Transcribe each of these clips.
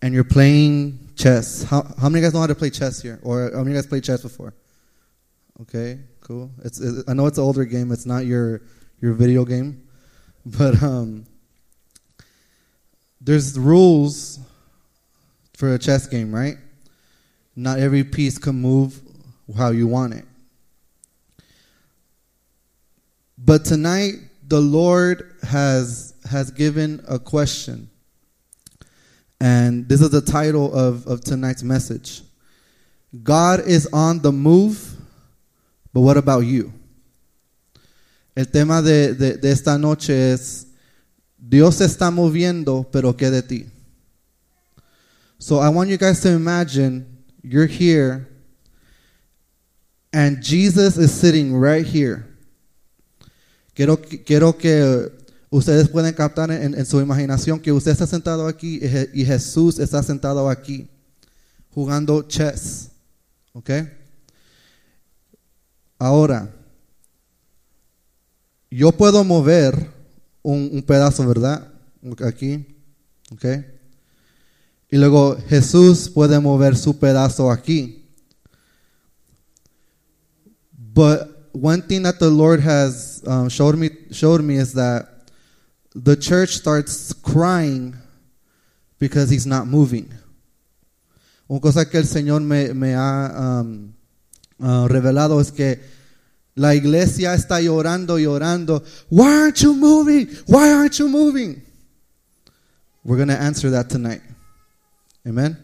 And you're playing chess. How, how many guys know how to play chess here? Or how many of guys played chess before? Okay, cool. It's, it, I know it's an older game. It's not your, your video game. But um, there's rules for a chess game, right? Not every piece can move how you want it. But tonight, the Lord has, has given a question. And this is the title of, of tonight's message God is on the move, but what about you? El tema de, de, de esta noche es Dios está moviendo, pero ¿qué de ti? So I want you guys to imagine you're here and Jesus is sitting right here. Quiero, quiero que ustedes puedan captar en, su imaginación que usted está sentado aquí y Jesús está sentado aquí jugando chess. ¿Ok? Ahora, yo puedo mover un, pedazo, ¿verdad? Aquí. ¿Ok? Y luego Jesús puede mover su pedazo aquí. But one thing that the Lord has um, showed me is that the church starts crying because he's not moving. Una cosa que el Señor me, me ha um, uh, revelado es que la iglesia está llorando, llorando. Why aren't you moving? Why aren't you moving? We're going to answer that tonight. Amen.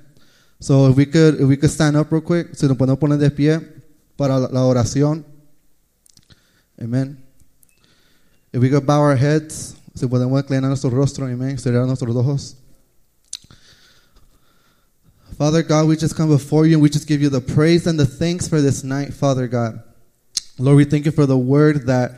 So if we could, if we could stand up real quick, si nos podemos poner de pie para la oración. Amen. If we could bow our heads, si podemos inclinar nuestro rostro, amen, cerrar nuestros ojos. Father God, we just come before you and we just give you the praise and the thanks for this night, Father God. Lord, we thank you for the word that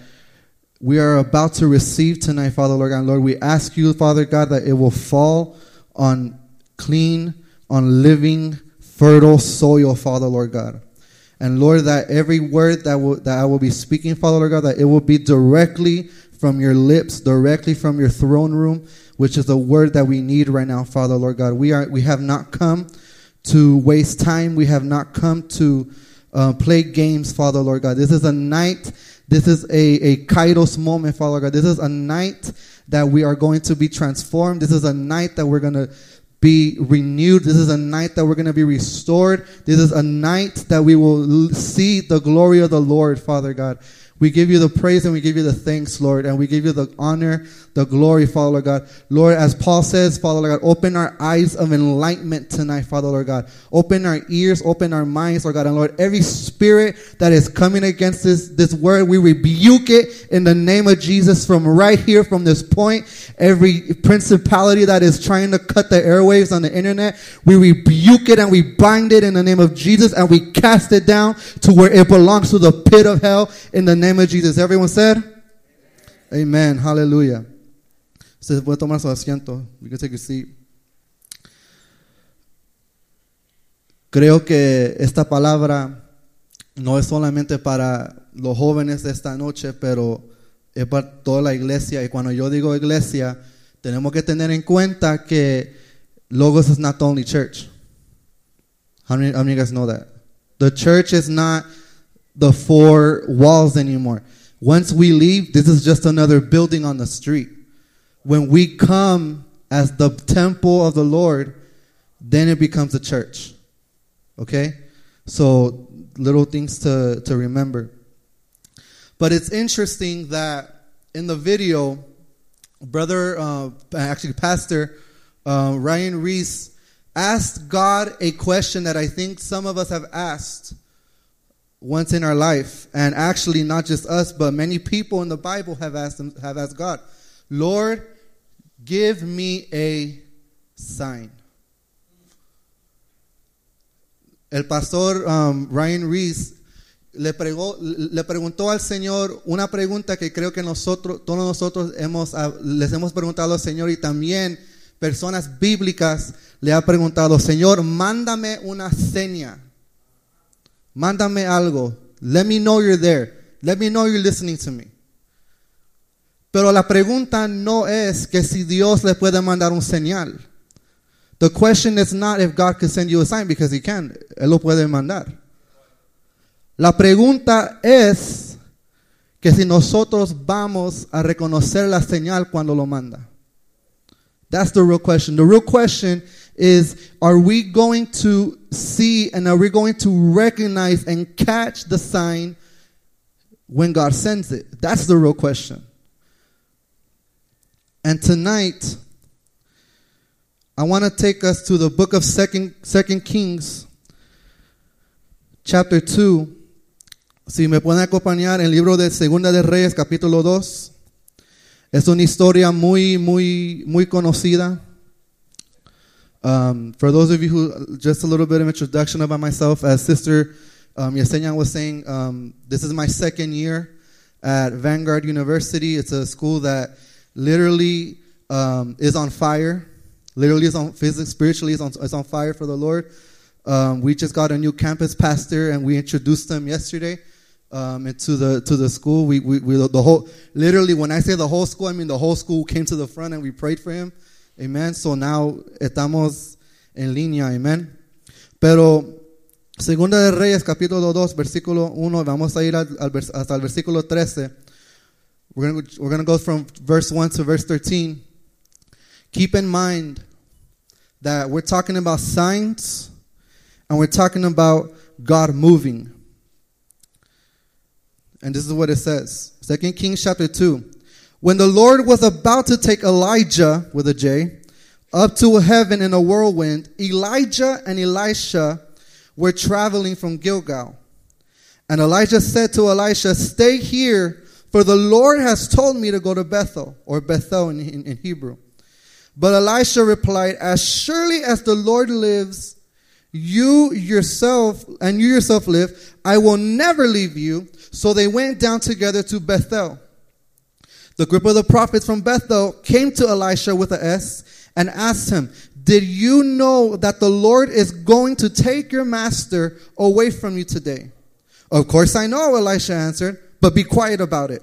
we are about to receive tonight, Father Lord God. Lord, we ask you, Father God, that it will fall on clean, on living, fertile soil, Father, Lord God. And Lord, that every word that, will, that I will be speaking, Father, Lord God, that it will be directly from your lips, directly from your throne room, which is the word that we need right now, Father, Lord God. We, are, we have not come to waste time. We have not come to uh, play games, Father, Lord God. This is a night, this is a, a kairos moment, Father God. This is a night that we are going to be transformed. This is a night that we're going to be renewed. This is a night that we're going to be restored. This is a night that we will see the glory of the Lord, Father God. We give you the praise and we give you the thanks, Lord, and we give you the honor, the glory, Father Lord God. Lord, as Paul says, Father Lord God, open our eyes of enlightenment tonight, Father Lord God. Open our ears, open our minds, Lord God. And Lord, every spirit that is coming against this, this word, we rebuke it in the name of Jesus from right here, from this point. Every principality that is trying to cut the airwaves on the internet, we rebuke it and we bind it in the name of Jesus and we cast it down to where it belongs to the pit of hell in the name of Jesus. Everyone said? Amen. Hallelujah. Se puede tomar su asiento. You can take a. Creo que esta palabra no es solamente para los jóvenes de esta noche, pero es para toda la iglesia. Y cuando yo digo iglesia, tenemos que tener en cuenta que Logos is not the only church. How many, how many of you guys know that? The church is not the four walls anymore. Once we leave, this is just another building on the street. When we come as the temple of the Lord, then it becomes a church. Okay? So, little things to, to remember. But it's interesting that in the video, brother, uh, actually, Pastor uh, Ryan Reese asked God a question that I think some of us have asked once in our life, and actually not just us, but many people in the Bible have asked have asked God, Lord, give me a sign. El pastor um, Ryan Reese le, pregó, le, preguntó al Señor una pregunta que creo que nosotros, todos nosotros hemos, ah, les hemos preguntado al Señor y también personas bíblicas le han preguntado, Señor, mándame una seña Mándame algo. Let me know you're there. Let me know you're listening to me. Pero la pregunta no es que si Dios le puede mandar un señal. The question is not if God can send you a sign because he can. Él lo puede mandar. La pregunta es que si nosotros vamos a reconocer la señal cuando lo manda. That's the real question. The real question is are we going to see and are we going to recognize and catch the sign when God sends it? That's the real question. And tonight, I want to take us to the book of Second, Second Kings, chapter 2. Si me pueden acompañar el libro de Segunda de Reyes, capítulo 2. Es una historia muy, muy, muy conocida. Um, for those of you who, just a little bit of introduction about myself, as Sister um, Yesenia was saying, um, this is my second year at Vanguard University. It's a school that literally um, is on fire. Literally is on physics, spiritually is on, is on fire for the Lord. Um, we just got a new campus pastor, and we introduced them yesterday um, into the to the school. We, we, we the whole literally when I say the whole school, I mean the whole school came to the front and we prayed for him. Amen. So now estamos en línea. Amen. Pero Segunda de Reyes capítulo 2 versículo 1 vamos a ir al, al hasta el versículo 13. We're going we're going to go from verse 1 to verse 13. Keep in mind that we're talking about signs and we're talking about God moving. And this is what it says. Second Kings chapter 2. When the Lord was about to take Elijah with a J up to heaven in a whirlwind, Elijah and Elisha were traveling from Gilgal. And Elijah said to Elisha, Stay here, for the Lord has told me to go to Bethel, or Bethel in, in, in Hebrew. But Elisha replied, As surely as the Lord lives, you yourself and you yourself live, I will never leave you. So they went down together to Bethel. The group of the prophets from Bethel came to Elisha with a S and asked him, Did you know that the Lord is going to take your master away from you today? Of course I know, Elisha answered, but be quiet about it.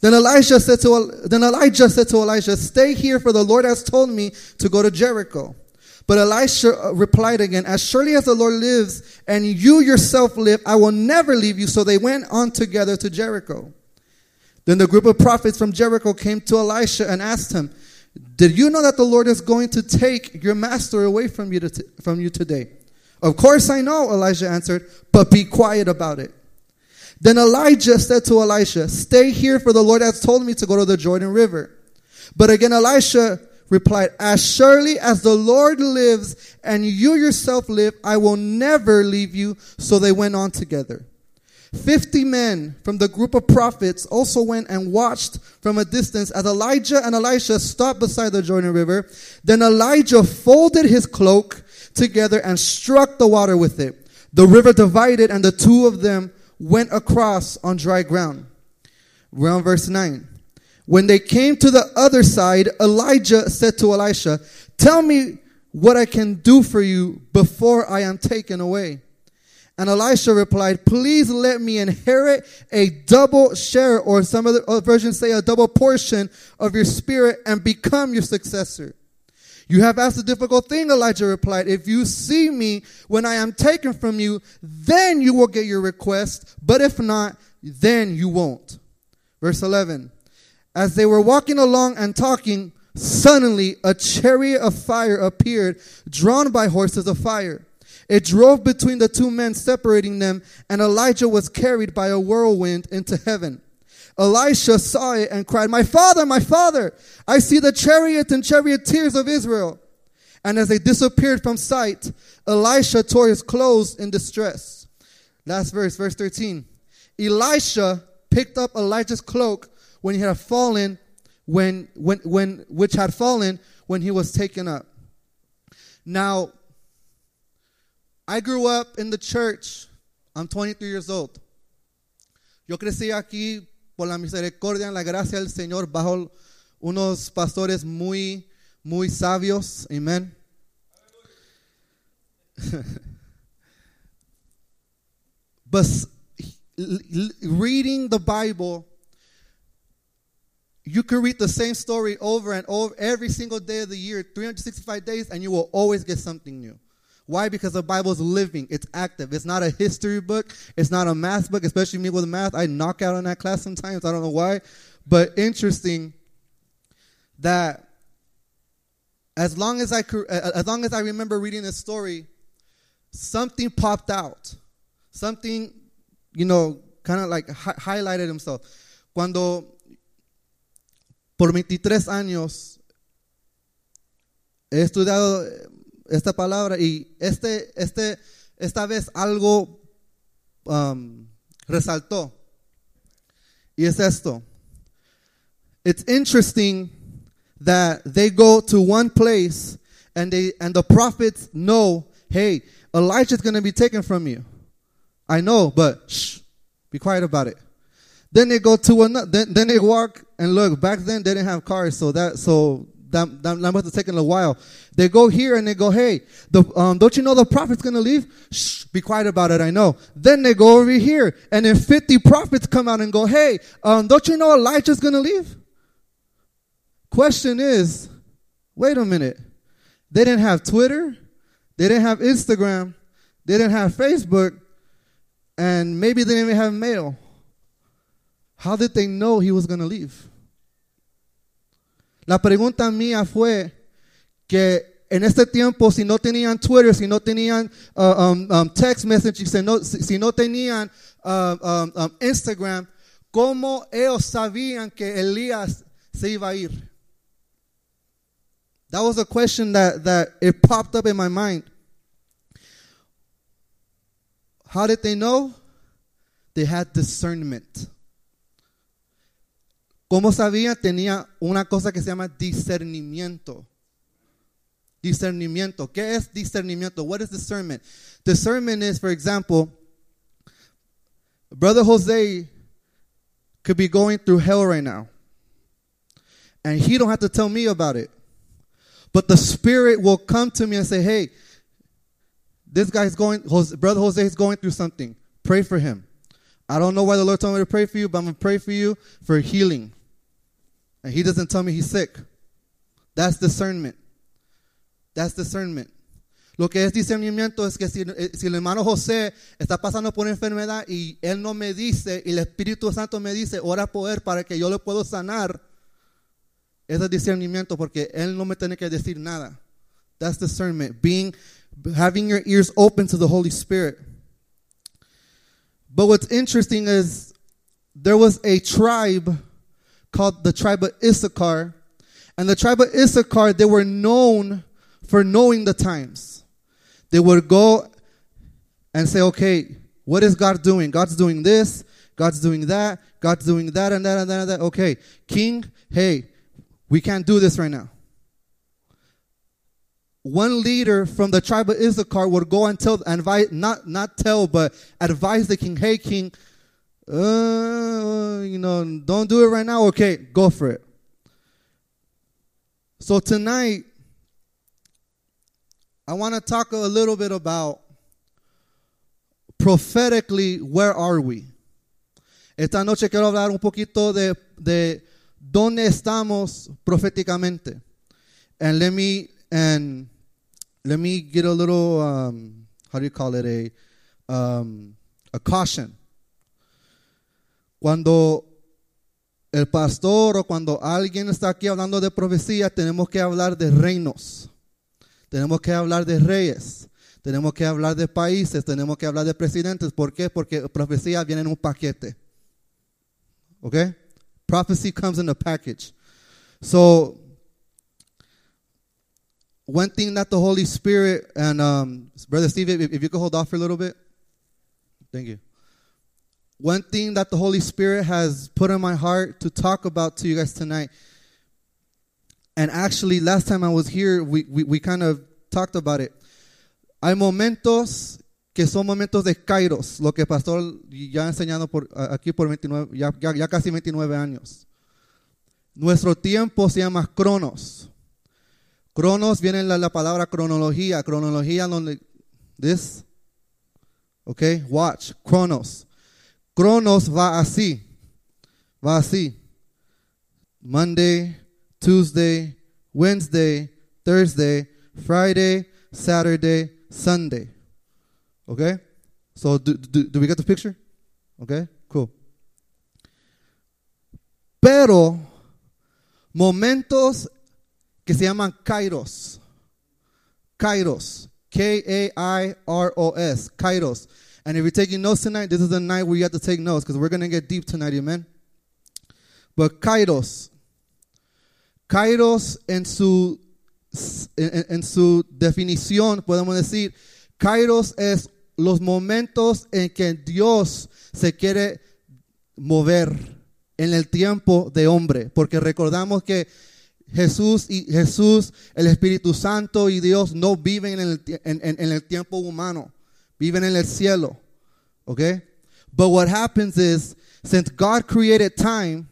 Then Elijah said to then Elijah said to Elisha, "Stay here, for the Lord has told me to go to Jericho." But Elisha uh, replied again, As surely as the Lord lives and you yourself live, I will never leave you. So they went on together to Jericho. Then the group of prophets from Jericho came to Elisha and asked him, Did you know that the Lord is going to take your master away from you, to, from you today? Of course I know, Elijah answered, but be quiet about it. Then Elijah said to Elisha, Stay here, for the Lord has told me to go to the Jordan River. But again, Elisha replied, As surely as the Lord lives and you yourself live, I will never leave you. So they went on together. Fifty men from the group of prophets also went and watched from a distance as Elijah and Elisha stopped beside the Jordan River. Then Elijah folded his cloak together and struck the water with it. The river divided, and the two of them went across on dry ground. We're on verse 9. When they came to the other side, Elijah said to Elisha, Tell me what I can do for you before I am taken away. And Elisha replied, Please let me inherit a double share, or some other versions say a double portion of your spirit and become your successor. You have asked a difficult thing, Elijah replied. If you see me when I am taken from you, then you will get your request, but if not, then you won't. Verse 11. As they were walking along and talking, suddenly a chariot of fire appeared, drawn by horses of fire. It drove between the two men, separating them, and Elijah was carried by a whirlwind into heaven. Elisha saw it and cried, My father, my father, I see the chariots and charioteers of Israel. And as they disappeared from sight, Elisha tore his clothes in distress. Last verse, verse 13. Elisha picked up Elijah's cloak when he had fallen, when, when, when, which had fallen when he was taken up. Now, I grew up in the church. I'm 23 years old. Yo crecí aquí por la misericordia la gracia del Señor bajo unos pastores muy, muy sabios. Amén. but reading the Bible you could read the same story over and over every single day of the year, 365 days, and you will always get something new. Why? Because the Bible is living, it's active. It's not a history book, it's not a math book, especially me with math. I knock out on that class sometimes. I don't know why. But interesting that as long as I as long as I remember reading this story, something popped out. Something, you know, kind of like hi- highlighted himself. Cuando por 23 años he estudiado esta palabra y este, este, esta vez algo um, resaltó. Y es esto. It's interesting that they go to one place and they and the prophets know, hey, Elijah's going to be taken from you. I know, but shh, be quiet about it. Then they go to another. Then, then they walk and look. Back then they didn't have cars, so that so that that, that must have taken a while. They go here and they go, hey, the, um, don't you know the prophet's gonna leave? Shh, be quiet about it. I know. Then they go over here, and then fifty prophets come out and go, hey, um, don't you know Elijah's gonna leave? Question is, wait a minute. They didn't have Twitter. They didn't have Instagram. They didn't have Facebook. And maybe they didn't even have mail. How did they know he was going to leave? La pregunta mía fue que en este tiempo, si no tenían Twitter, si no tenían uh, um, um, text messaging, si no, si no tenían uh, um, um, Instagram, ¿cómo ellos sabían que Elías se iba a ir? That was a question that, that it popped up in my mind. How did they know? They had discernment. ¿Cómo sabía? Tenía una cosa que se llama discernimiento. Discernimiento. ¿Qué es discernimiento? What is discernment? Discernment is, for example, Brother Jose could be going through hell right now. And he don't have to tell me about it. But the Spirit will come to me and say, hey, this guy's going, Brother Jose is going through something. Pray for him. I don't know why the Lord told me to pray for you, but I'm going to pray for you for healing. And he doesn't tell me he's sick. That's discernment. That's discernment. Lo que es discernimiento es que si, eh, si, el hermano José está pasando por enfermedad y él no me dice y el Espíritu Santo me dice, ora él para que yo le pueda sanar, ese es discernimiento porque él no me tiene que decir nada. That's discernment. Being, having your ears open to the Holy Spirit. But what's interesting is there was a tribe called the tribe of Issachar. And the tribe of Issachar, they were known for knowing the times. They would go and say, okay, what is God doing? God's doing this, God's doing that, God's doing that and that and that and that. Okay, king, hey, we can't do this right now. One leader from the tribe of Issachar would go and tell, advise, not, not tell, but advise the king, hey, king, uh, you know, don't do it right now. Okay, go for it. So tonight, I want to talk a little bit about prophetically, where are we? Esta noche quiero hablar un poquito de, de dónde estamos proféticamente. And let me and let me get a little um, how do you call it a um, a caution. Cuando el pastor o cuando alguien está aquí hablando de profecía, tenemos que hablar de reinos. Tenemos que hablar de reyes. Tenemos que hablar de países, tenemos que hablar de presidentes. ¿Por qué? Porque profecía viene en un paquete. ¿Ok? Prophecy comes in a package. So, one thing that the Holy Spirit and um, Brother Steve, if, if you could hold off for a little bit. Thank you. One thing that the Holy Spirit has put in my heart to talk about to you guys tonight. And actually, last time I was here, we, we, we kind of talked about it. Hay momentos que son momentos de kairos, lo que pastor ya ha enseñado por, aquí por 29, ya, ya, ya casi 29 años. Nuestro tiempo se llama cronos. Cronos viene la, la palabra cronología, cronología donde, this, ok, watch, cronos. Cronos va así, va así. Monday, Tuesday, Wednesday, Thursday, Friday, Saturday, Sunday. Okay? So, do, do, do we get the picture? Okay? Cool. Pero, momentos que se llaman kairos. Kairos. K-A-I-R-O-S. Kairos. And if you're taking notes tonight, this is the night where you have to take notes because we're going to get deep tonight, amen? But kairos. Kairos en su, en, su definición, podemos decir, kairos es los momentos en que Dios se quiere mover en el tiempo de hombre, porque recordamos que Jesús y Jesús, el Espíritu Santo y Dios no viven en el, en el tiempo humano, viven en el cielo. Okay? But what happens is, since God created time,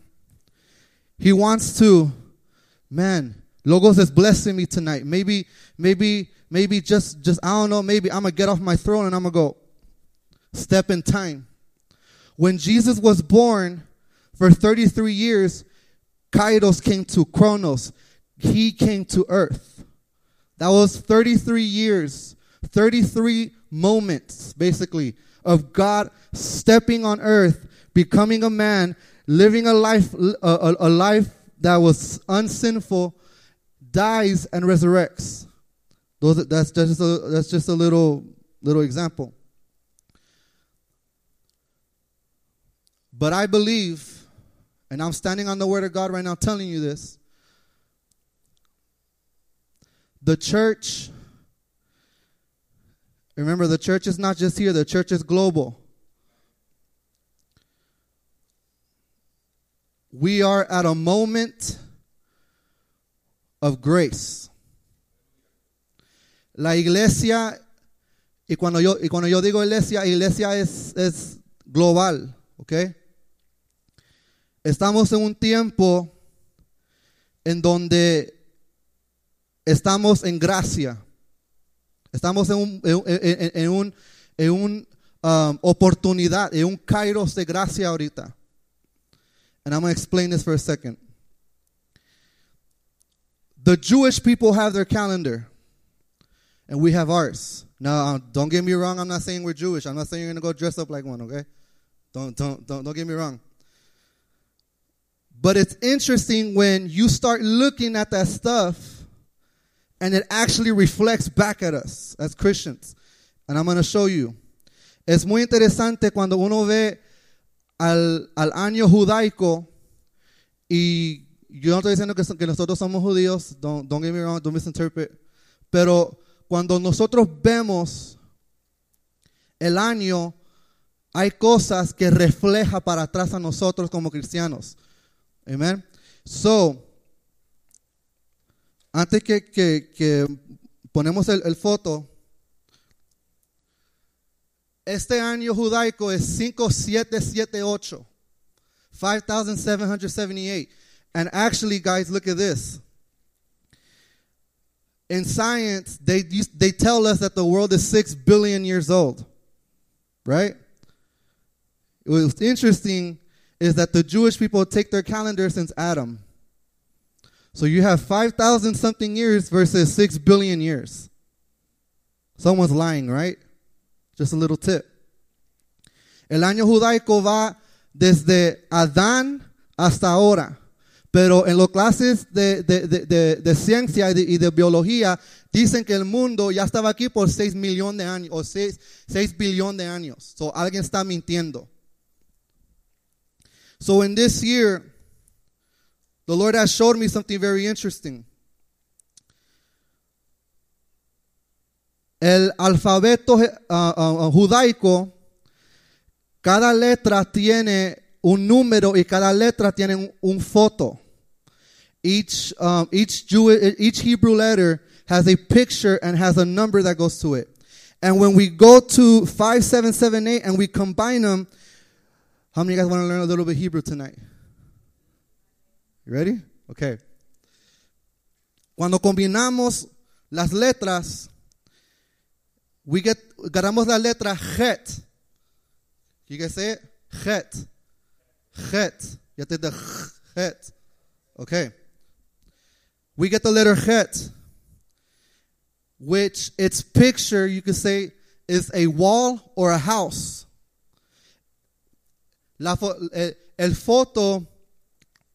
He wants to, man, Logos is blessing me tonight. Maybe, maybe, maybe just, just, I don't know, maybe I'm gonna get off my throne and I'm gonna go step in time. When Jesus was born, for 33 years, Kairos came to Chronos. He came to earth. That was 33 years, 33 moments, basically, of God stepping on earth, becoming a man, living a life, a, a, a life that was unsinful, dies and resurrects. Those, that's, just a, that's just a little, little example. But I believe, and I'm standing on the word of God right now telling you this, the church, remember, the church is not just here, the church is global. We are at a moment of grace. La iglesia, y cuando yo, y cuando yo digo iglesia, iglesia es, es global, ¿ok? Estamos en un tiempo en donde estamos en gracia. Estamos en un, en, en, en un, en un um, oportunidad, en un kairos de gracia ahorita. And I'm going to explain this for a second. The Jewish people have their calendar, and we have ours. Now, don't get me wrong. I'm not saying we're Jewish. I'm not saying you're gonna go dress up like one. Okay? Don't don't don't don't get me wrong. But it's interesting when you start looking at that stuff, and it actually reflects back at us as Christians. And I'm gonna show you. Es muy interesante cuando uno ve al, al año judaico y yo no estoy diciendo que, que nosotros somos judíos, don't, don't get me wrong, don't misinterpret, pero cuando nosotros vemos el año, hay cosas que refleja para atrás a nosotros como cristianos. Amen. So, antes que, que, que ponemos el, el, foto, este año judaico es 5778, 5778. And actually, guys, look at this. In science, they, they tell us that the world is six billion years old, right? What's interesting is that the Jewish people take their calendar since Adam. So you have 5,000 something years versus 6 billion years. Someone's lying, right? Just a little tip. El año judaico va desde Adán hasta ahora. Pero en las clases de, de, de, de ciencia y, de, biología dicen que el mundo ya estaba aquí por 6 millones de años o 6, 6 billones de años. So alguien está mintiendo. So in this year, the Lord has showed me something very interesting. El alfabeto uh, uh, judaico, cada letra tiene un número y cada letra tiene un, foto. Each, um, each, Jewish, each Hebrew letter has a picture and has a number that goes to it. And when we go to 5778 and we combine them, how many of you guys want to learn a little bit of Hebrew tonight? Ready? Okay. Cuando combinamos las letras, we get, ganamos la letra het. You guys say it? Het. Het. You to the het. Okay. We get the letter Het, which its picture, you could say, is a wall or a house. La fo- eh, el foto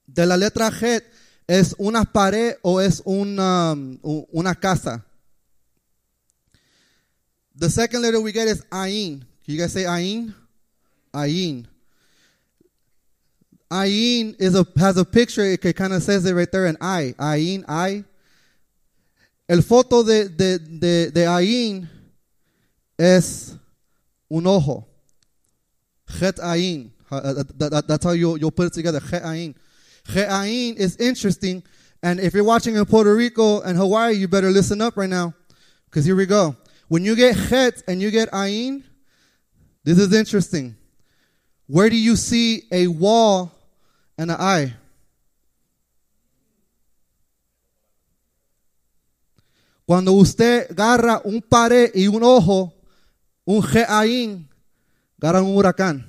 de la letra Het es una pared o es una, um, una casa. The second letter we get is Ain. Can you guys say Ain? Ain. Ain has a picture. It kind of says it right there. An eye. Ain. Eye. El foto de de Ain es un ojo. Het Ain. Uh, that- that- that's how you put it together. Het Ain. Het Ain is interesting. And if you're watching in Puerto Rico and Hawaii, you better listen up right now. Because here we go. When you get Het and you get Ain, this is interesting. Where do you see a wall and an eye? Cuando usted agarra un pared y un ojo, un Geaín, agarra un huracán.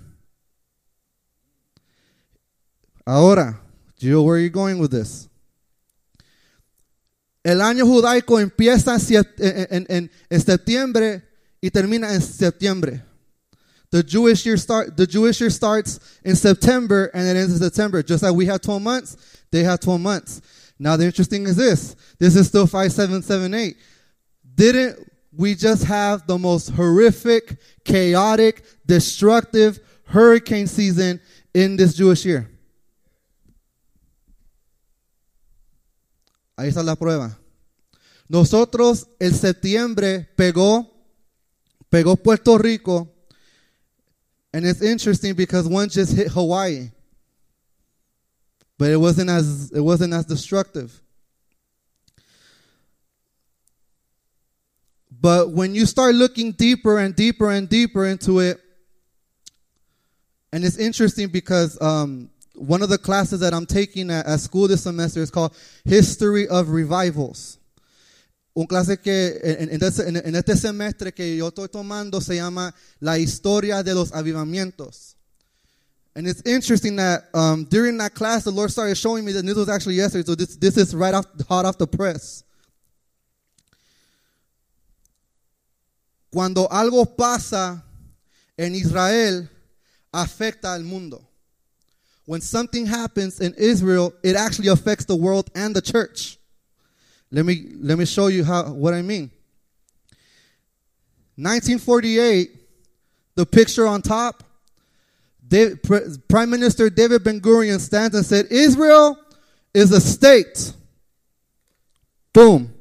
Ahora, Gio, where are you going with this? El año judaico empieza en, en- en- en septiembre y termina en septiembre. The Jewish year start the Jewish year starts in September and it ends in September. Just like we have 12 months, they have 12 months. Now the interesting is this. This is still 5778. Didn't we just have the most horrific, chaotic, destructive hurricane season in this Jewish year? Ahí está la prueba. Nosotros el septiembre pegó pegó Puerto Rico and it's interesting because one just hit Hawaii. But it wasn't as it wasn't as destructive. But when you start looking deeper and deeper and deeper into it, and it's interesting because um, one of the classes that I'm taking at, at school this semester is called History of Revivals. Un clase que en, en en este semestre que yo estoy tomando se llama La Historia de los Avivamientos. And it's interesting that um, during that class, the Lord started showing me that this was actually yesterday, so this, this is right off, hot off the press. Cuando algo pasa en Israel, afecta al mundo. When something happens in Israel, it actually affects the world and the church. Let me let me show you how what I mean. 1948, the picture on top, David, Prime Minister David Ben Gurion stands and said, "Israel is a state." Boom.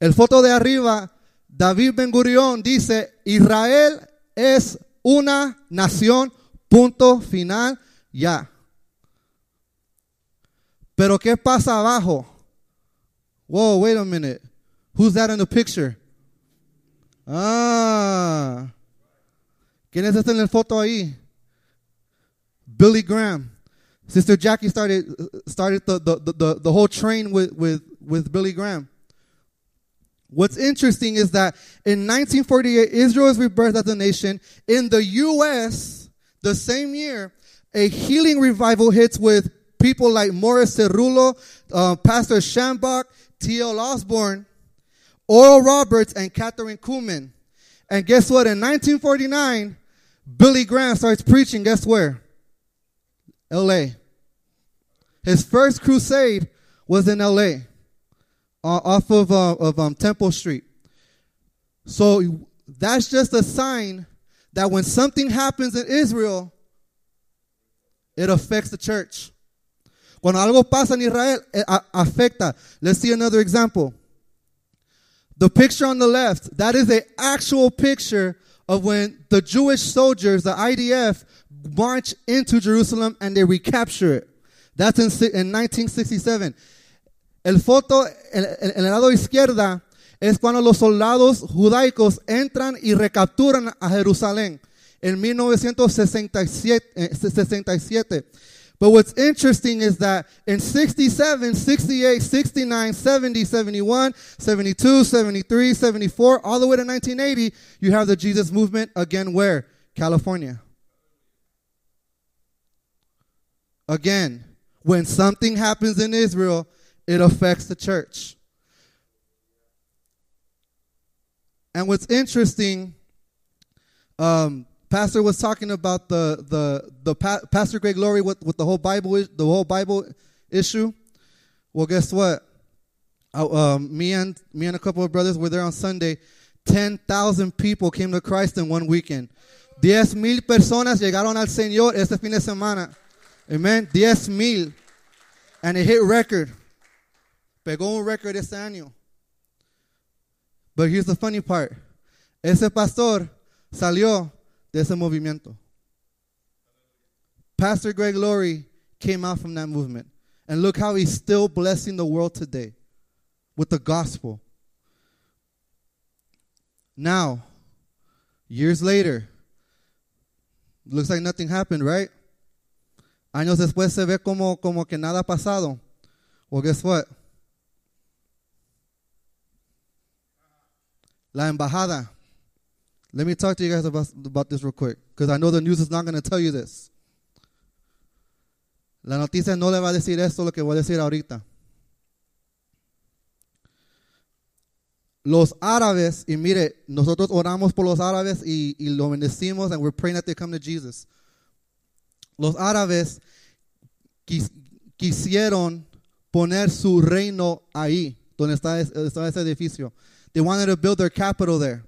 El foto de arriba, David Ben Gurion dice, Israel es una nación, punto final, ya. Pero ¿qué pasa abajo? Whoa, wait a minute. Who's that in the picture? Ah. ¿Quién es este en la foto ahí? Billy Graham. Sister Jackie started started the, the, the, the whole train with, with, with Billy Graham. What's interesting is that in 1948, Israel is rebirthed as a nation. In the U.S., the same year, a healing revival hits with people like Morris Cerullo, uh, Pastor Schambach, T.L. Osborn, Oral Roberts, and Kathryn Kuhlman. And guess what? In 1949, Billy Graham starts preaching. Guess where? L.A. His first crusade was in L.A. uh, off of uh, of um, Temple Street. So that's just a sign that when something happens in Israel, it affects the church. Cuando algo pasa en Israel, afecta. Let's see another example. The picture on the left, that is an actual picture of when the Jewish soldiers, the IDF, march into Jerusalem and they recapture it. That's in, in 1967. El foto en, en- en el lado izquierda es cuando los soldados judaicos entran y recapturan a Jerusalén en 1967. eh, 67. But what's interesting is that in 67, 68, 69, 70, 71, 72, 73, 74, all the way to 1980, you have the Jesus movement again where? California. Again, when something happens in Israel, it affects the church. And what's interesting, um, Pastor was talking about the the the pa- Pastor Greg Laurie with, with the whole Bible is the whole Bible issue. Well, guess what? I, um, me and me and a couple of brothers were there on Sunday. Ten thousand people came to Christ in one weekend. Diez mil personas llegaron al Señor este fin de semana. Amen. Diez mil. And it hit record. Pegó un record este año. But here's the funny part. Ese pastor salió de ese movimiento. Pastor Greg Laurie came out from that movement. And look how he's still blessing the world today with the gospel. Now, years later, looks like nothing happened, right? Años después se ve como, como que nada ha pasado. Well, guess what? La embajada. Let me talk to you guys about, about this real quick, because I know the news is not going to tell you this. La noticia no le va a decir esto lo que voy a decir ahorita. Los árabes, y mire, nosotros oramos por los árabes y, y lo bendecimos, and we're praying that they come to Jesus. Los árabes quis, quisieron poner su reino ahí, donde está, está ese edificio. They wanted to build their capital there.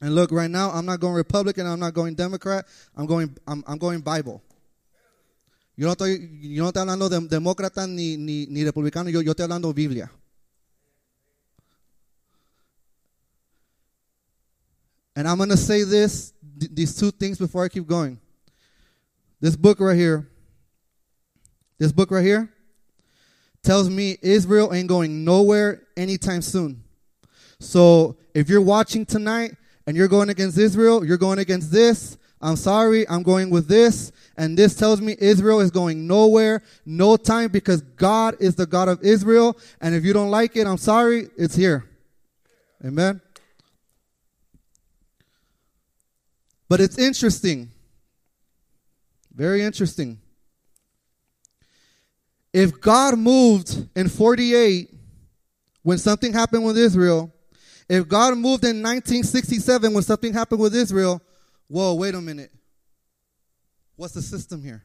And look, right now, I'm not going Republican, I'm not going Democrat, I'm going, I'm, I'm going Bible. Yo no estoy, yo no estoy hablando de demócrata ni, ni, ni republicano, yo, yo estoy hablando Biblia. And I'm going to say this, th- these two things before I keep going. This book right here, this book right here, tells me Israel ain't going nowhere anytime soon. So if you're watching tonight and you're going against Israel, you're going against this. I'm sorry, I'm going with this. And this tells me Israel is going nowhere, no time, because God is the God of Israel. And if you don't like it, I'm sorry, it's here. Amen. But it's interesting. Very interesting. If God moved in 48 when something happened with Israel, if God moved in 1967 when something happened with Israel, whoa, wait a minute. What's the system here?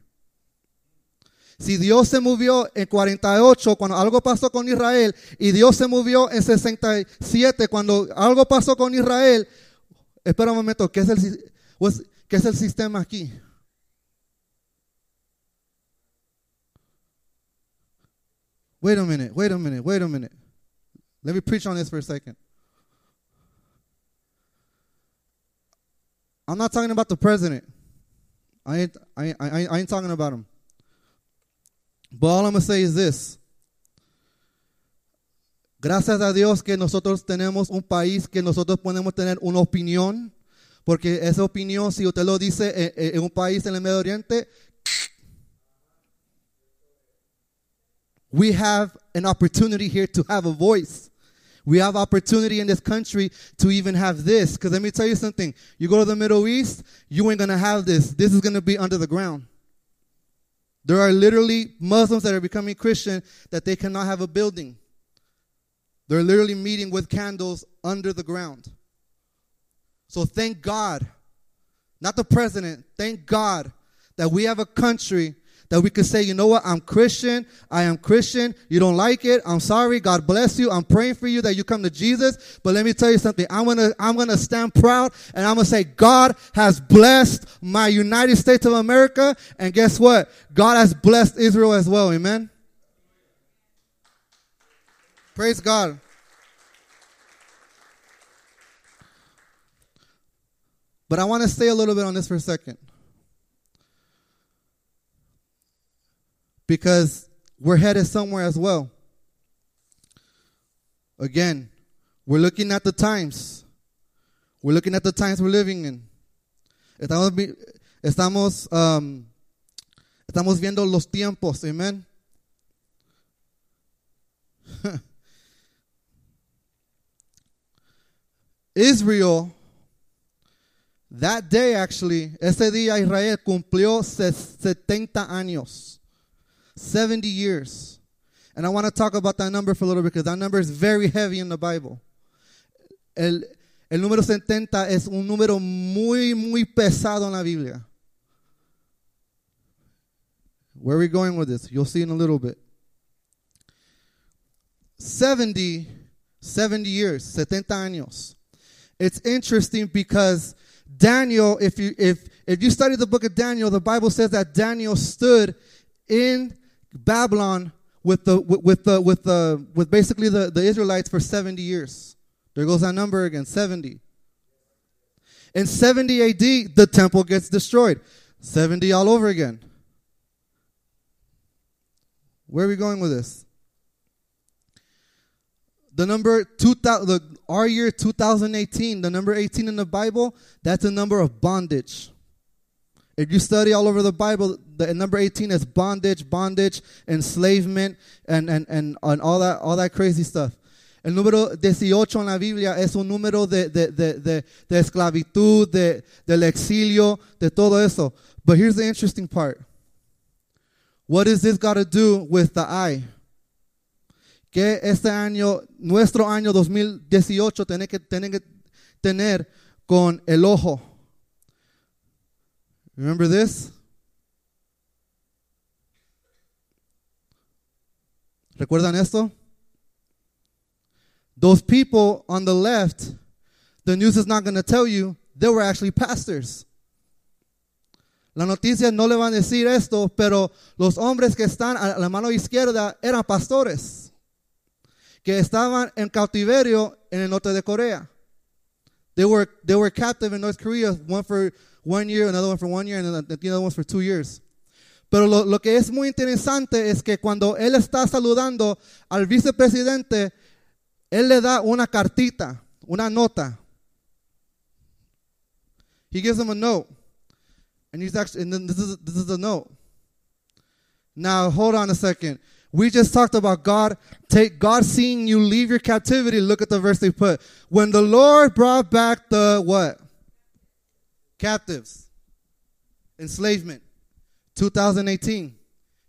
Si Dios se movió en 48 cuando algo pasó con Israel y Dios se movió en 67 cuando algo pasó con Israel, espera un momento, ¿qué es el, qué es el sistema aquí? Wait a minute, wait a minute, wait a minute. Let me preach on this for a second. I'm not talking about the president. I ain't, I, I, ain't talking about him. But all I'm going to say is this. Gracias a Dios que nosotros tenemos un país que nosotros podemos tener una opinión, porque esa opinión, si usted lo dice en un país en el Medio Oriente, we have an opportunity here to have a voice. We have opportunity in this country to even have this. Because let me tell you something. You go to the Middle East, you ain't going to have this. This is going to be under the ground. There are literally Muslims that are becoming Christian that they cannot have a building. They're literally meeting with candles under the ground. So thank God, not the president, thank God that we have a country that we could say, you know what, I'm Christian, I am Christian, you don't like it, I'm sorry, God bless you, I'm praying for you that you come to Jesus, but let me tell you something, I'm gonna, I'm gonna stand proud and I'm gonna say, God has blessed my United States of America, and guess what? God has blessed Israel as well, amen? Praise God. But I want to stay a little bit on this for a second. Because we're headed somewhere as well. Again, we're looking at the times. We're looking at the times we're living in. Estamos, estamos, um, estamos viendo los tiempos, amen. Israel, that day actually, ese día Israel cumplió 70 años. 70 years. And I want to talk about that number for a little bit because that number is very heavy in the Bible. El, el número 70 es un número muy, muy pesado en la Biblia. Where are we going with this? You'll see in a little bit. 70, 70 years, 70 años. It's interesting because Daniel, if you if if you study the book of Daniel, the Bible says that Daniel stood in Babylon with the with, the with the with basically the, the Israelites for 70 years. There goes that number again, 70. In 70 AD, the temple gets destroyed. 70 all over again. Where are we going with this? The number 2000, the, our year 2018, the number 18 in the Bible, that's a number of bondage. If you study all over the Bible, the number 18 is bondage, bondage, enslavement, and, and, and, and all, that, all that crazy stuff. El número 18 en la Biblia es un número de, de, de, de, esclavitud, de, del exilio, de todo eso. But here's the interesting part. What is this got to do with the eye? Que este año, nuestro año 2018, tiene que, tiene que tener con el ojo. Remember this? ¿Recuerdan esto? Those people on the left, the news is not going to tell you they were actually pastors. La noticia no le van a decir esto, pero los hombres que están a la mano izquierda eran pastores que estaban en cautiverio en el norte de Corea. They were, they were captive in North Korea, one for one year, another one for one year, and the other one for two years. Pero lo, lo, que es muy interesante es que cuando él está saludando al vicepresidente, él le da una cartita, una nota. He gives him a note. And he's actually, and then this is, this is a note. Now, hold on a second. We just talked about God, take God seeing you leave your captivity. Look at the verse they put. When the Lord brought back the what? Captives. Enslavement. 2018.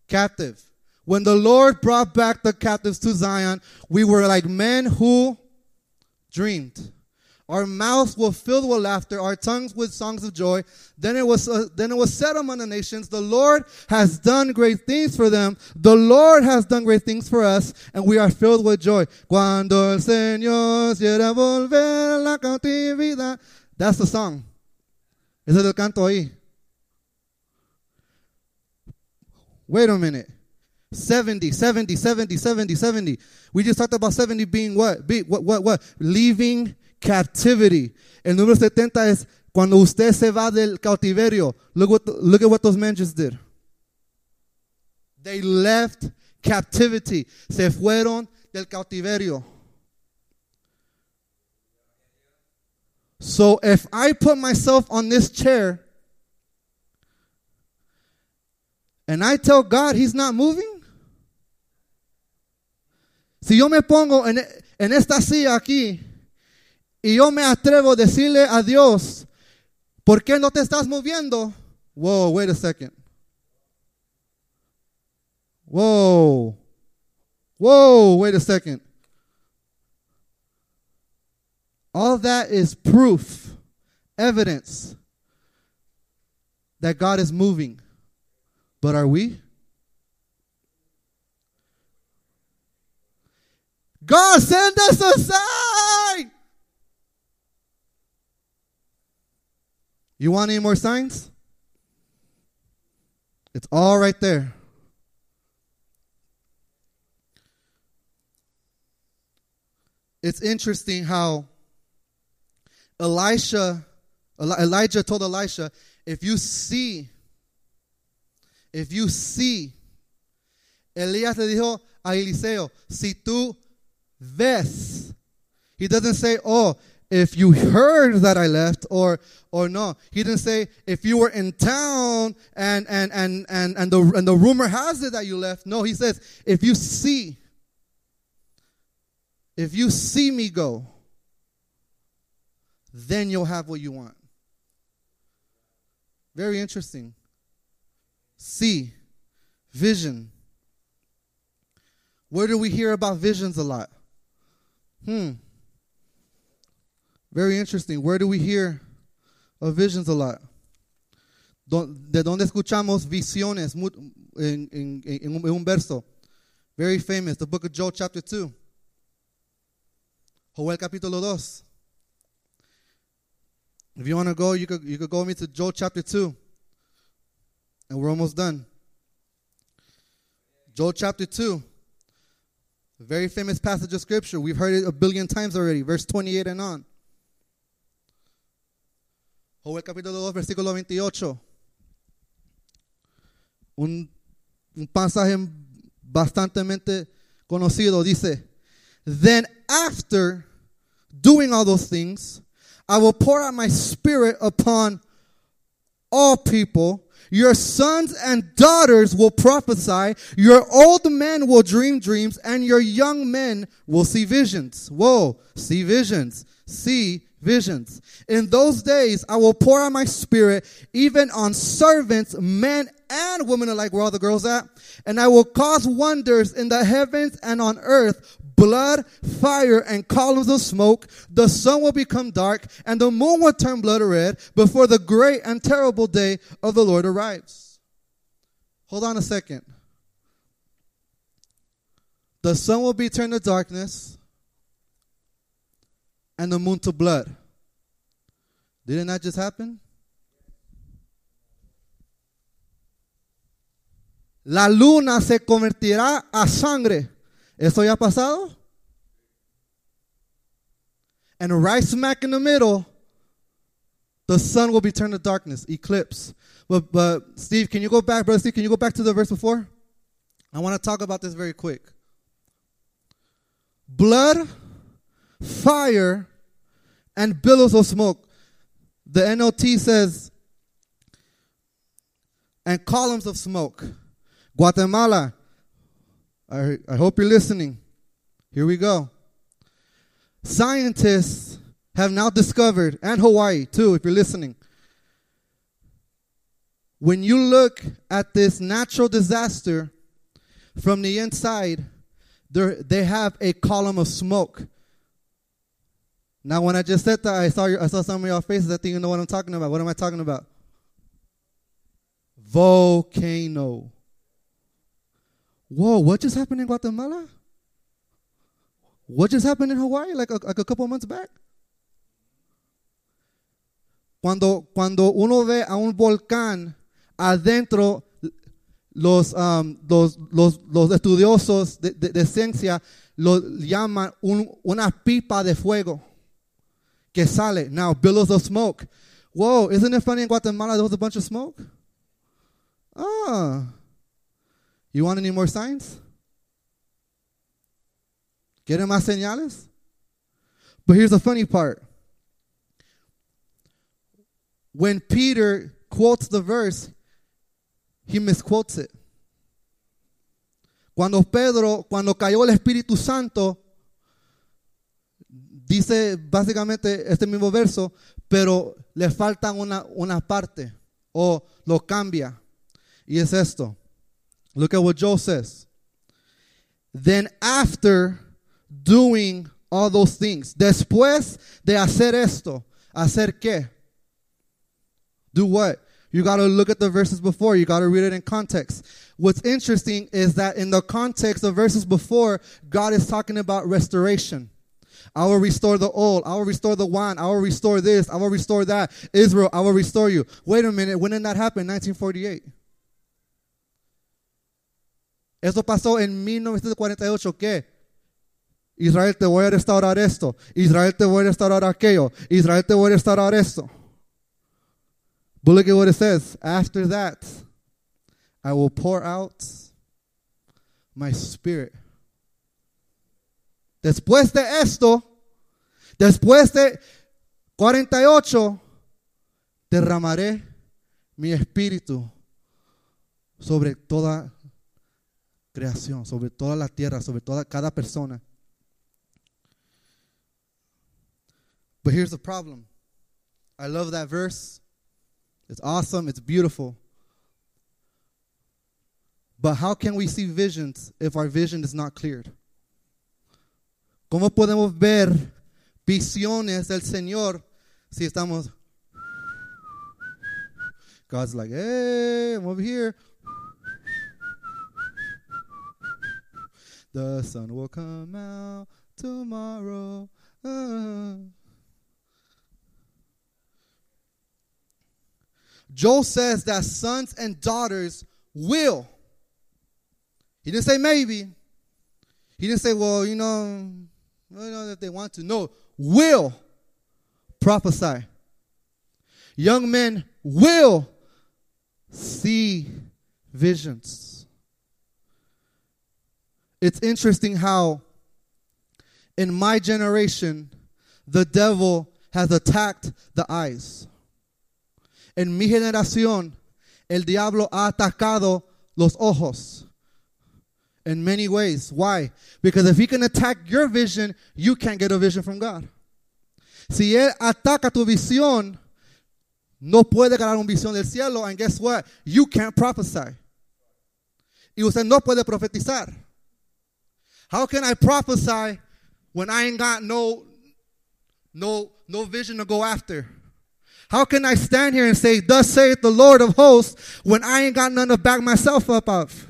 Captive. When the Lord brought back the captives to Zion, we were like men who dreamed. Our mouths were filled with laughter, our tongues with songs of joy. Then it was uh, then it was said among the nations, "The Lord has done great things for them. The Lord has done great things for us, and we are filled with joy." Cuando el Señor quiera volver la cautividad. That's the song. Ese es el canto ahí. Wait a minute. 70, 70, 70, 70, 70. We just talked about 70 being what? Be, what, what, what? Leaving captivity. El número 70 es cuando usted se va del cautiverio. Look, what, look at what those men just did. They left captivity. Se fueron del cautiverio. So if I put myself on this chair and I tell God he's not moving, si yo me pongo en, en esta silla aquí y yo me atrevo a decirle a Dios, ¿por qué no te estás moviendo? Whoa, wait a second. Whoa. Whoa, wait a second. All that is proof, evidence that God is moving. But are we? God, send us a sign. You want any more signs? It's all right there. It's interesting how Elisha, Elijah told Elisha, if you see, if you see, Elías le dijo a Eliseo, si tú ves, he doesn't say, oh, if you heard that I left or or no. He didn't say if you were in town and and and and and the and the rumor has it that you left. No, he says if you see if you see me go, then you'll have what you want. Very interesting. See, vision, Where do we hear about visions a lot? Hmm. Very interesting. Where do we hear of visions a lot? ¿De dónde escuchamos visiones en, un verso? Very famous, the book of Joel, chapter 2. Joel capítulo 2. If you want to go, you could, you could go with me to Joel chapter 2. And we're almost done. Joel chapter 2. A very famous passage of scripture. We've heard it a billion times already. Verse 28 and on. Joel capítulo 2, versículo 28. Un, un pasaje bastante conocido. Dice, Then after doing all those things, I will pour out my spirit upon all people. Your sons and daughters will prophesy. Your old men will dream dreams and your young men will see visions. Whoa, see visions. See visions. In those days, I will pour out my spirit even on servants, men and women alike, where all the girls at. And I will cause wonders in the heavens and on earth, blood, fire, and columns of smoke. The sun will become dark and the moon will turn blood red before the great and terrible day of the Lord arrives. Hold on a second. The sun will be turned to darkness and the moon to blood. Didn't that just happen? La luna se convertirá a sangre. ¿Eso ya ha pasado? And right smack in the middle, the sun will be turned to darkness, eclipse. But, but Steve, can you go back, brother Steve? Can you go back to the verse before? I want to talk about this very quick. Blood, fire, and billows of smoke. The NLT says, and columns of smoke. Guatemala, I, I hope you're listening. Here we go. Scientists have now discovered, and Hawaii too, if you're listening, when you look at this natural disaster from the inside, they have a column of smoke. Now, when I just said that, I saw, your, I saw some of y'all faces. I think you know what I'm talking about. What am I talking about? Volcano. Whoa, what just happened in Guatemala? What just happened in Hawaii like a, like a couple months back? Cuando, cuando uno ve a un volcán adentro, los, um, los, los, los, estudiosos de, de, de, ciencia lo llaman un, una pipa de fuego que sale. Now, billows of smoke. Whoa, isn't it funny in Guatemala there was a bunch of smoke? Ah. You want any more signs? ¿Quieren más señales? But here's the funny part. When Peter quotes the verse, he misquotes it. Cuando Pedro, cuando cayó el Espíritu Santo, dice básicamente este mismo verso, pero le falta una, una parte o lo cambia. Y es esto. Look at what Joel says. Then after doing all those things, después de hacer esto, hacer qué? Do what? You got to look at the verses before. You got to read it in context. What's interesting is that in the context of verses before, God is talking about restoration. I will restore the old. I will restore the wine. I will restore this. I will restore that. Israel, I will restore you. Wait a minute. When did that happen? 1948. Eso pasó en 1948. ¿Qué? Israel te voy a restaurar esto. Israel te voy a restaurar aquello. Israel te voy a restaurar esto. But look at what it says. After that, I will pour out my spirit. Después de esto, después de 48, derramaré mi espíritu sobre toda creación, sobre toda la tierra, sobre toda cada persona. But here's the problem. I love that verse. It's awesome, it's beautiful. But how can we see visions if our vision is not cleared? ¿Cómo podemos ver visiones del Señor si estamos God's like, "Hey, I'm over here." The sun will come out tomorrow. Uh. Joel says that sons and daughters will. He didn't say maybe. He didn't say, well, you know, you know if they want to. No, will prophesy. Young men will see visions. It's interesting how in my generation the devil has attacked the eyes. En mi generación el diablo ha atacado los ojos in many ways. Why? Because if he can attack your vision, you can't get a vision from God. Si él ataca tu visión, no puede ganar una visión del cielo, and guess what? You can't prophesy. Y usted no puede profetizar. How can I prophesy when I ain't got no no no vision to go after? How can I stand here and say, Thus saith the Lord of hosts, when I ain't got none to back myself up of?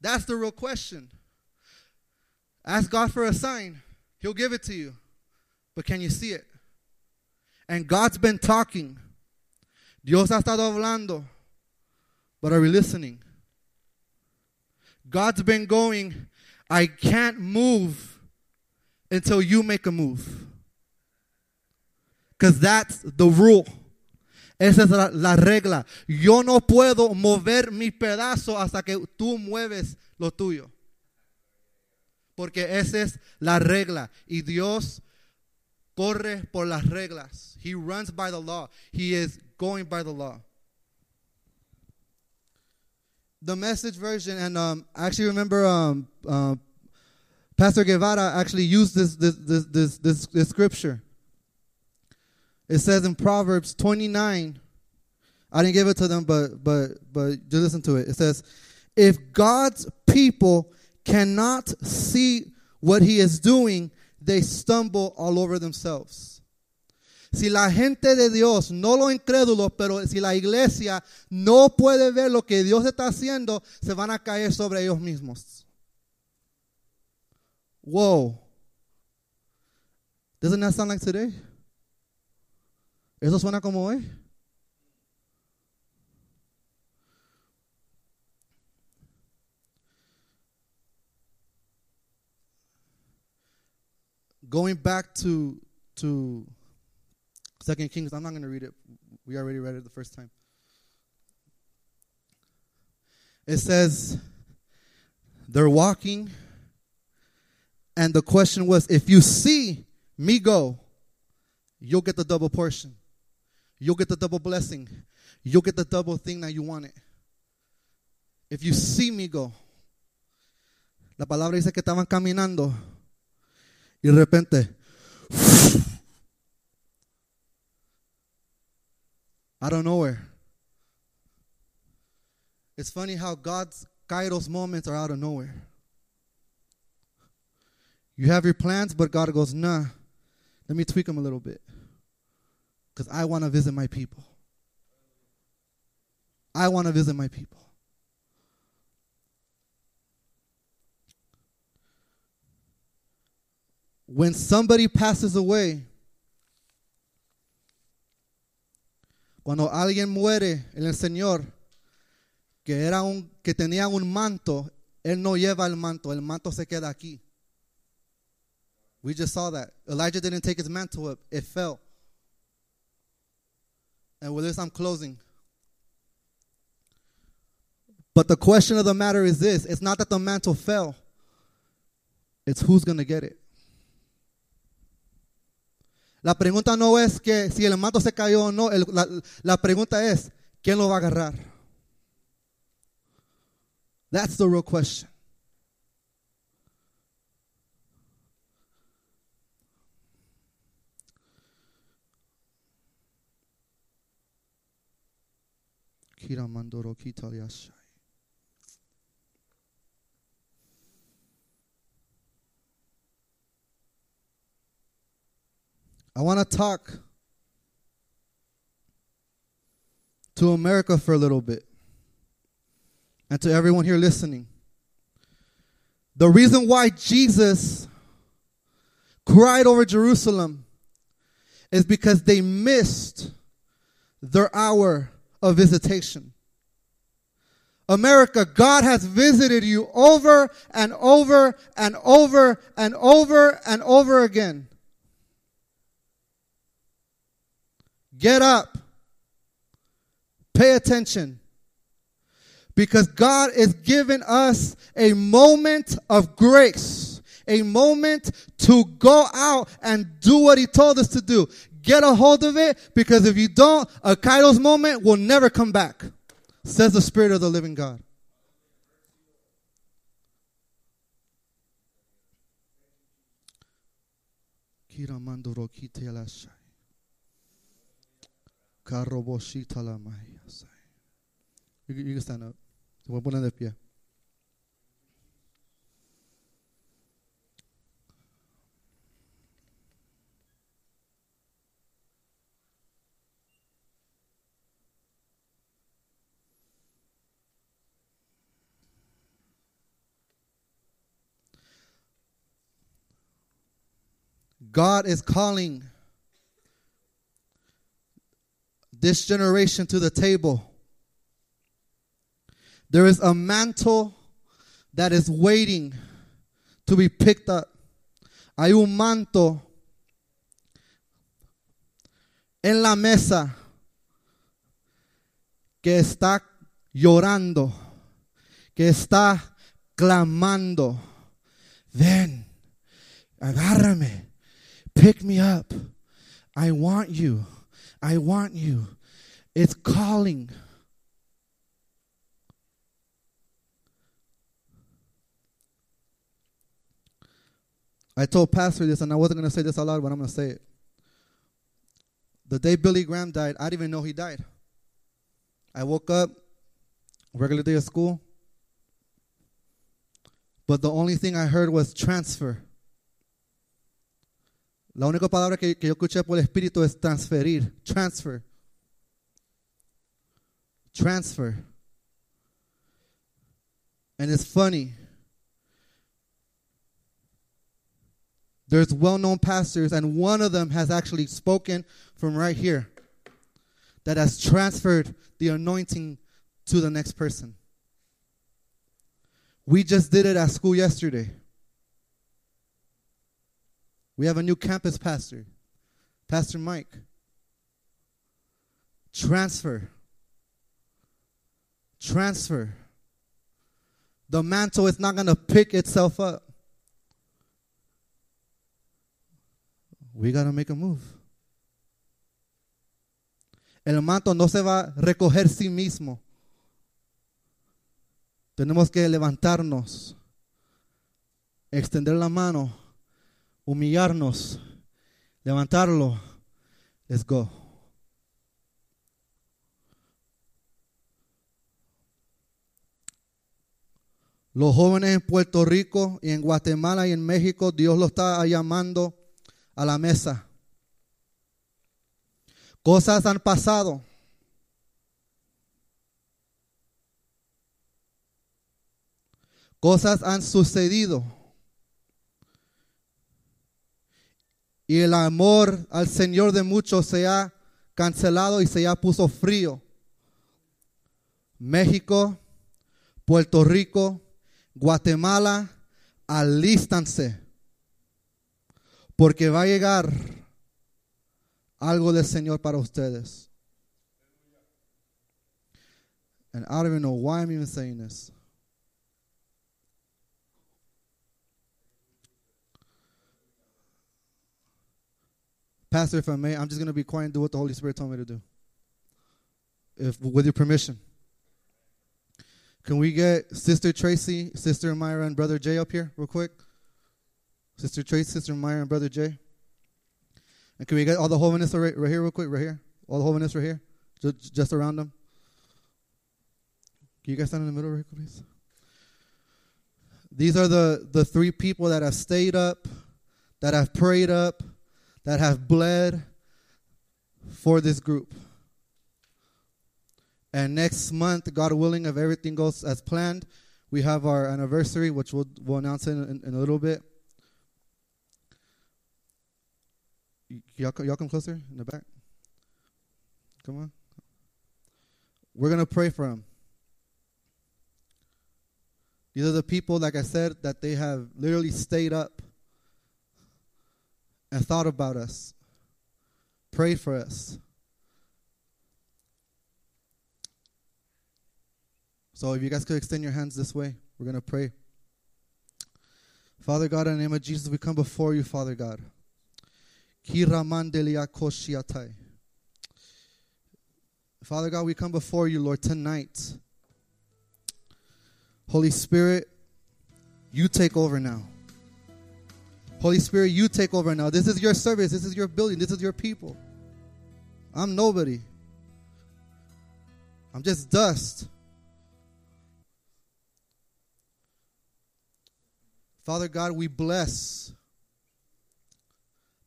That's the real question. Ask God for a sign, He'll give it to you. But can you see it? And God's been talking. Dios ha estado hablando. But are we listening? God's been going, I can't move until you make a move. Because that's the rule. Esa es la, la, regla. Yo no puedo mover mi pedazo hasta que tú mueves lo tuyo. Porque esa es la regla. Y Dios corre por las reglas. He runs by the law. He is going by the law. The message version, and um, I actually remember um, uh, Pastor Guevara actually used this, this, this, this, this, this scripture. It says in Proverbs 29, I didn't give it to them, but but but just listen to it. It says, if God's people cannot see what he is doing, they stumble all over themselves. Si la gente de Dios, no los incrédulos, pero si la iglesia no puede ver lo que Dios está haciendo, se van a caer sobre ellos mismos. Whoa. Doesn't that sound like today? ¿Eso suena como hoy? Going back to to Second Kings, I'm not going to read it. We already read it the first time. It says they're walking, and the question was, if you see me go, you'll get the double portion. You'll get the double blessing. You'll get the double thing that you wanted. If you see me go. La palabra dice que estaban caminando y de repente out of nowhere. It's funny how God's kairos moments are out of nowhere. You have your plans, but God goes, nah, let me tweak them a little bit. Because I want to visit my people. I want to visit my people. When somebody passes away, cuando alguien muere en el Señor, que era un que tenía un manto, él no lleva el manto, el manto se queda aquí. We just saw that. Elijah didn't take his mantle up, it fell. And with this, I'm closing. But the question of the matter is this it's not that the mantle fell, it's who's going to get it. La pregunta no es que si el manto se cayó o no, el, la, la pregunta es, ¿quién lo va a agarrar? That's the real question. I want to talk to America for a little bit and to everyone here listening. The reason why Jesus cried over Jerusalem is because they missed their hour of visitation. America, God has visited you over and over and over and over and over again. Get up. Pay attention. Because God is giving us a moment of grace, a moment to go out and do what He told us to do. Get a hold of it because if you don't, a Kairos moment will never come back, says the Spirit of the living God. You, can- stand up. God is calling this generation to the table. There is a mantle that is waiting to be picked up. Hay un manto en la mesa que está llorando, que está clamando. Ven, agárrame, pick me up. I want you. I want you. It's calling. I told Pastor this, and I wasn't going to say this out loud, but I'm going to say it. The day Billy Graham died, I didn't even know he died. I woke up, regular day of school, but the only thing I heard was transfer. La única palabra que, que yo escuché por el Espíritu es transferir, transfer. Transfer. And it's funny. There's well known pastors, and one of them has actually spoken from right here that has transferred the anointing to the next person. We just did it at school yesterday. We have a new campus pastor, Pastor Mike. Transfer. Transfer. The mantle is not going to pick itself up. We got to make a move. El manto no se va a recoger sí mismo. Tenemos que levantarnos, extender la mano, humillarnos, levantarlo. Let's go. Los jóvenes en Puerto Rico y en Guatemala y en México, Dios los está llamando a la mesa. Cosas han pasado. Cosas han sucedido. Y el amor al Señor de muchos se ha cancelado y se ha puso frío. México, Puerto Rico, Guatemala, alístanse. Porque va a llegar algo del Señor para ustedes. And I don't even know why I'm even saying this. Pastor, if I may, I'm just going to be quiet and do what the Holy Spirit told me to do. If with your permission. Can we get Sister Tracy, Sister Myra, and Brother Jay up here real quick? Sister Tracy, Sister Myra, and Brother Jay. And can we get all the holiness right, right here real quick? Right here? All the holiness right here? Just, just around them? Can you guys stand in the middle, real quick, please? These are the, the three people that have stayed up, that have prayed up, that have bled for this group. And next month, God willing, if everything goes as planned, we have our anniversary, which we'll, we'll announce in, in, in a little bit. Y'all, y'all come closer in the back. Come on. We're going to pray for them. These are the people, like I said, that they have literally stayed up and thought about us, prayed for us. So if you guys could extend your hands this way, we're going to pray. Father God, in the name of Jesus, we come before you, Father God. Father God, we come before you, Lord, tonight. Holy Spirit, you take over now. Holy Spirit, you take over now. This is your service. This is your building. This is your people. I'm nobody. I'm just dust. Father God, we bless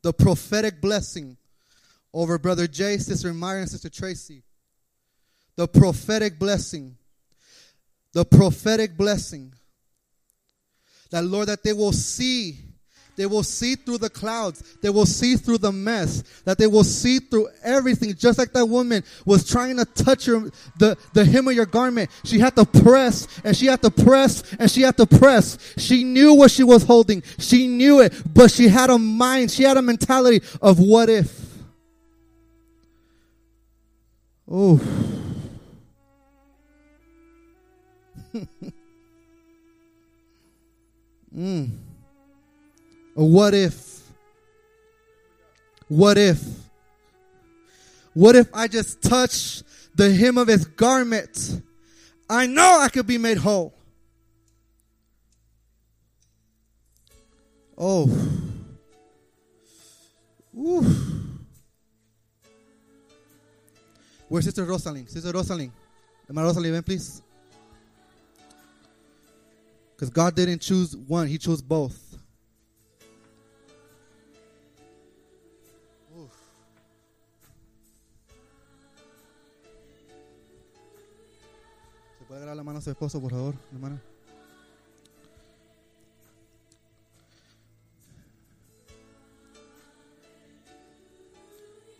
the prophetic blessing over Brother Jay, Sister Myra, and Sister Tracy. The prophetic blessing. The prophetic blessing. That, Lord, that they will see. They will see through the clouds. They will see through the mess. That they will see through everything. Just like that woman was trying to touch your, the, the hem of your garment. She had to press and she had to press and she had to press. She knew what she was holding. She knew it, but she had a mind. She had a mentality of what if. Oh. mm. A what if? What if? What if I just touch the hem of his garment? I know I could be made whole. Oh. Ooh. Where's Sister Rosalind? Sister Rosalind. Am Rosalind, ven, please? Because God didn't choose one, He chose both. Agarrar la mano a su esposo, por favor, hermana?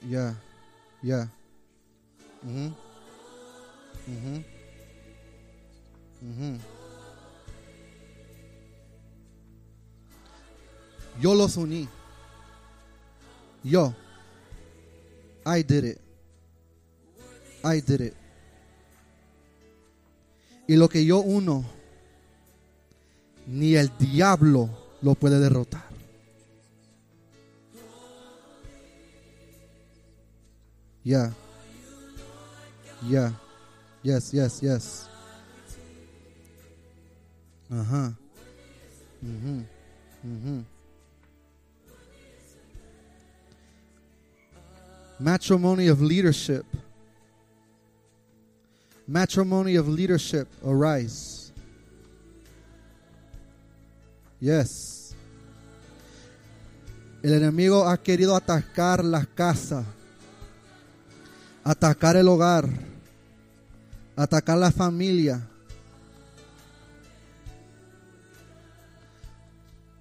Yeah, yeah. Mhm. Mhm. Mhm. Yo los uní. Yo. I did it. I did it. Y lo que yo uno, ni el diablo lo puede derrotar. Yeah. Yeah. Yes, yes, yes. Uh-huh. Mhm. Mhm. Matrimony of leadership. Matrimony of leadership, arise. Yes. El enemigo ha querido atacar las casas, atacar el hogar, atacar la familia.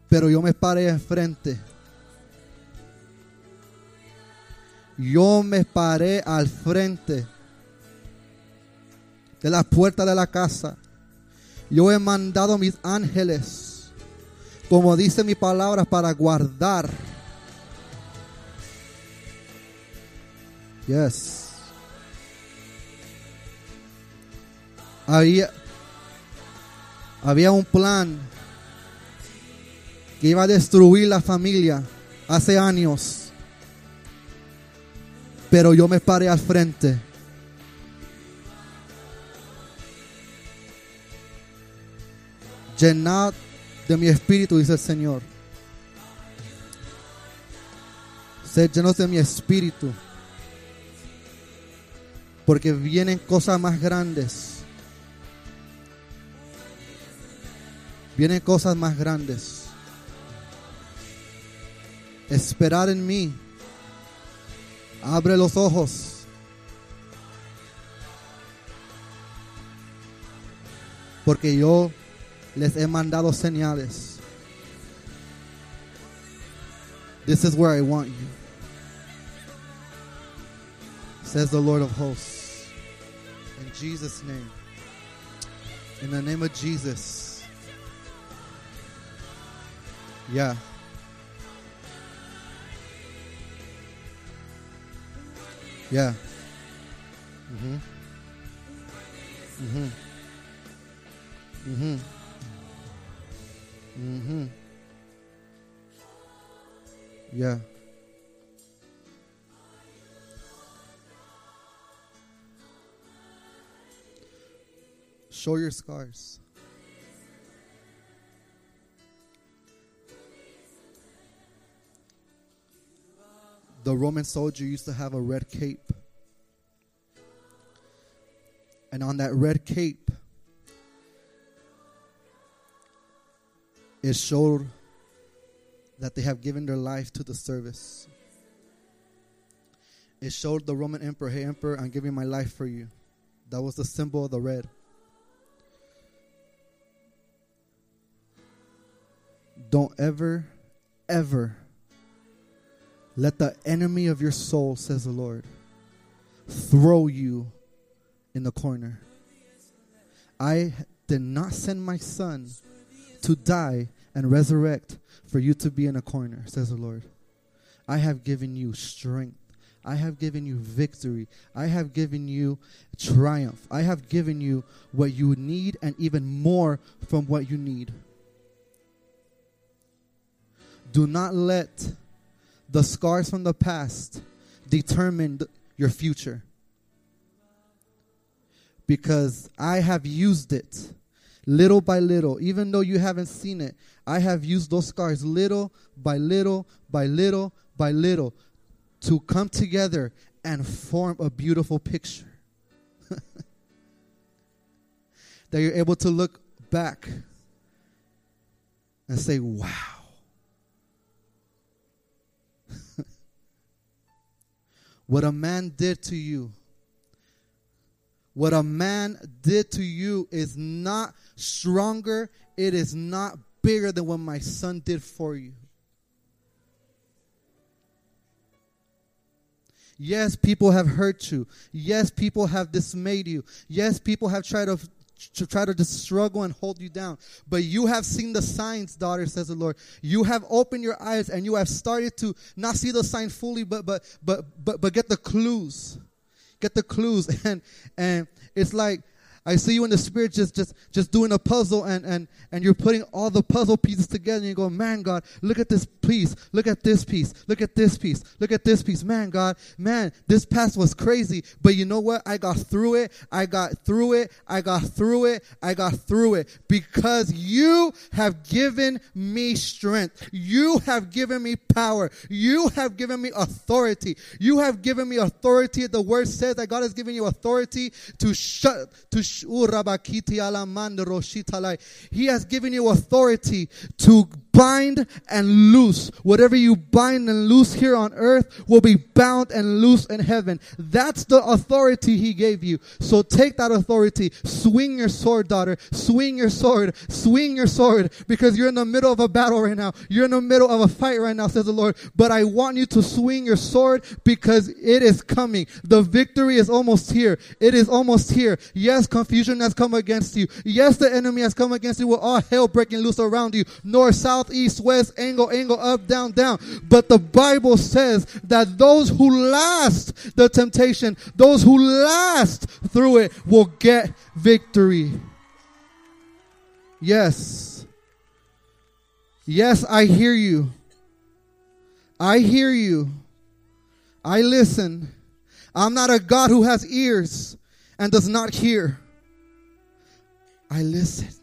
Pero yo me paré enfrente. Yo me paré al frente de la puerta de la casa. Yo he mandado mis ángeles, como dice mi palabra, para guardar. Yes. Había, había un plan que iba a destruir la familia hace años. Pero yo me paré al frente. Llenad de mi espíritu, dice el Señor. Sed llenos de mi espíritu. Porque vienen cosas más grandes. Vienen cosas más grandes. Esperar en mí. Abre los ojos. Porque yo les he mandado señales. This is where I want you. Says the Lord of hosts. In Jesus' name. In the name of Jesus. Yeah. Yeah. Mm-hmm. Mm-hmm. Mhm. Mhm. Yeah. Show your scars. The Roman soldier used to have a red cape. And on that red cape, it showed that they have given their life to the service. It showed the Roman emperor, hey, emperor, I'm giving my life for you. That was the symbol of the red. Don't ever, ever let the enemy of your soul, says the Lord, throw you in the corner. I did not send my son to die and resurrect for you to be in a corner, says the Lord. I have given you strength. I have given you victory. I have given you triumph. I have given you what you need and even more from what you need. Do not let the scars from the past determine th- your future. Because I have used it little by little, even though you haven't seen it. I have used those scars little by little by little by little to come together and form a beautiful picture. that you're able to look back and say, wow. what a man did to you, what a man did to you is not stronger, it is not bigger than what my son did for you. Yes, people have hurt you. Yes, people have dismayed you. Yes, people have tried to to try to just struggle and hold you down. But you have seen the signs, daughter, says the Lord. You have opened your eyes and you have started to not see the sign fully, but but but but but get the clues. Get the clues. And and it's like I see you in the spirit just just just doing a puzzle and and and you're putting all the puzzle pieces together and you go, "Man, God, look at this piece. Look at this piece. Look at this piece. Look at this piece. Man, God, man, this past was crazy, but you know what? I got through it. I got through it. I got through it. I got through it because you have given me strength. You have given me power. You have given me authority. You have given me authority. The word says that God has given you authority to shut to He has given you authority to bind and loose. Whatever you bind and loose here on earth will be bound and loose in heaven. That's the authority he gave you. So take that authority. Swing your sword, daughter. Swing your sword. Swing your sword because you're in the middle of a battle right now. You're in the middle of a fight right now, says the Lord. But I want you to swing your sword because it is coming. The victory is almost here. It is almost here. Yes, confusion has come against you. Yes, the enemy has come against you with all hell breaking loose around you. North, south, east, west, angle, angle, up, down, down. But the Bible says that those who last the temptation, those who last through it will get victory. Yes. Yes, I hear you. I hear you. I listen. I'm not a God who has ears and does not hear. I listen.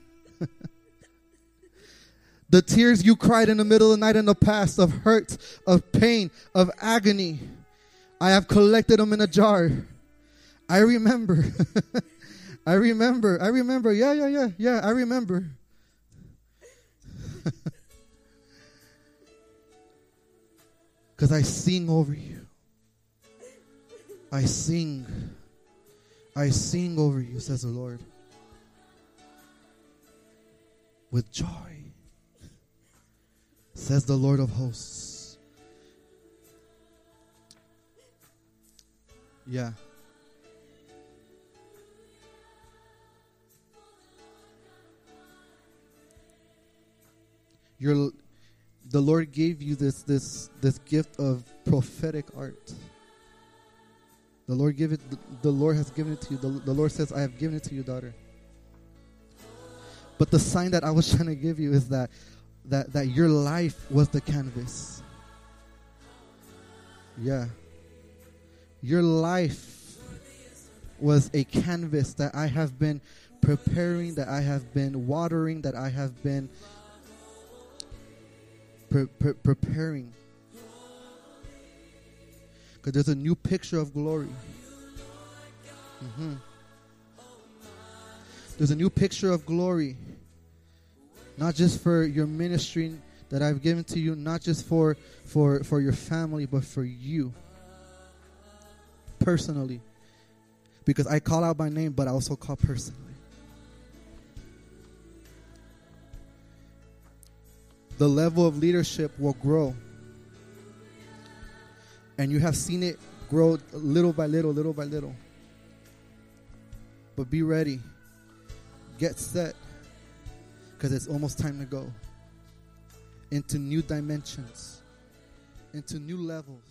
The tears you cried in the middle of the night in the past of hurt, of pain, of agony, I have collected them in a jar. I remember. I remember. I remember. Yeah, yeah, yeah, yeah. I remember. Because I sing over you. I sing. I sing over you, says the Lord. With joy, says the Lord of hosts. Yeah. Your the Lord gave you this this this gift of prophetic art. The Lord give it. The, Lord has given it to you. The, the Lord says, "I have given it to you, daughter." But the sign that I was trying to give you is that that that your life was the canvas. Yeah. Your life was a canvas that I have been preparing, that I have been watering, that I have been pre- pre- preparing. Because there's a new picture of glory. Mm-hmm. There's a new picture of glory. Not just for your ministry that I've given to you, not just for for for your family, but for you personally. Because I call out by name, but I also call personally. The level of leadership will grow. And you have seen it grow little by little, little by little. But be ready. Get set. Because it's almost time to go into new dimensions, into new levels.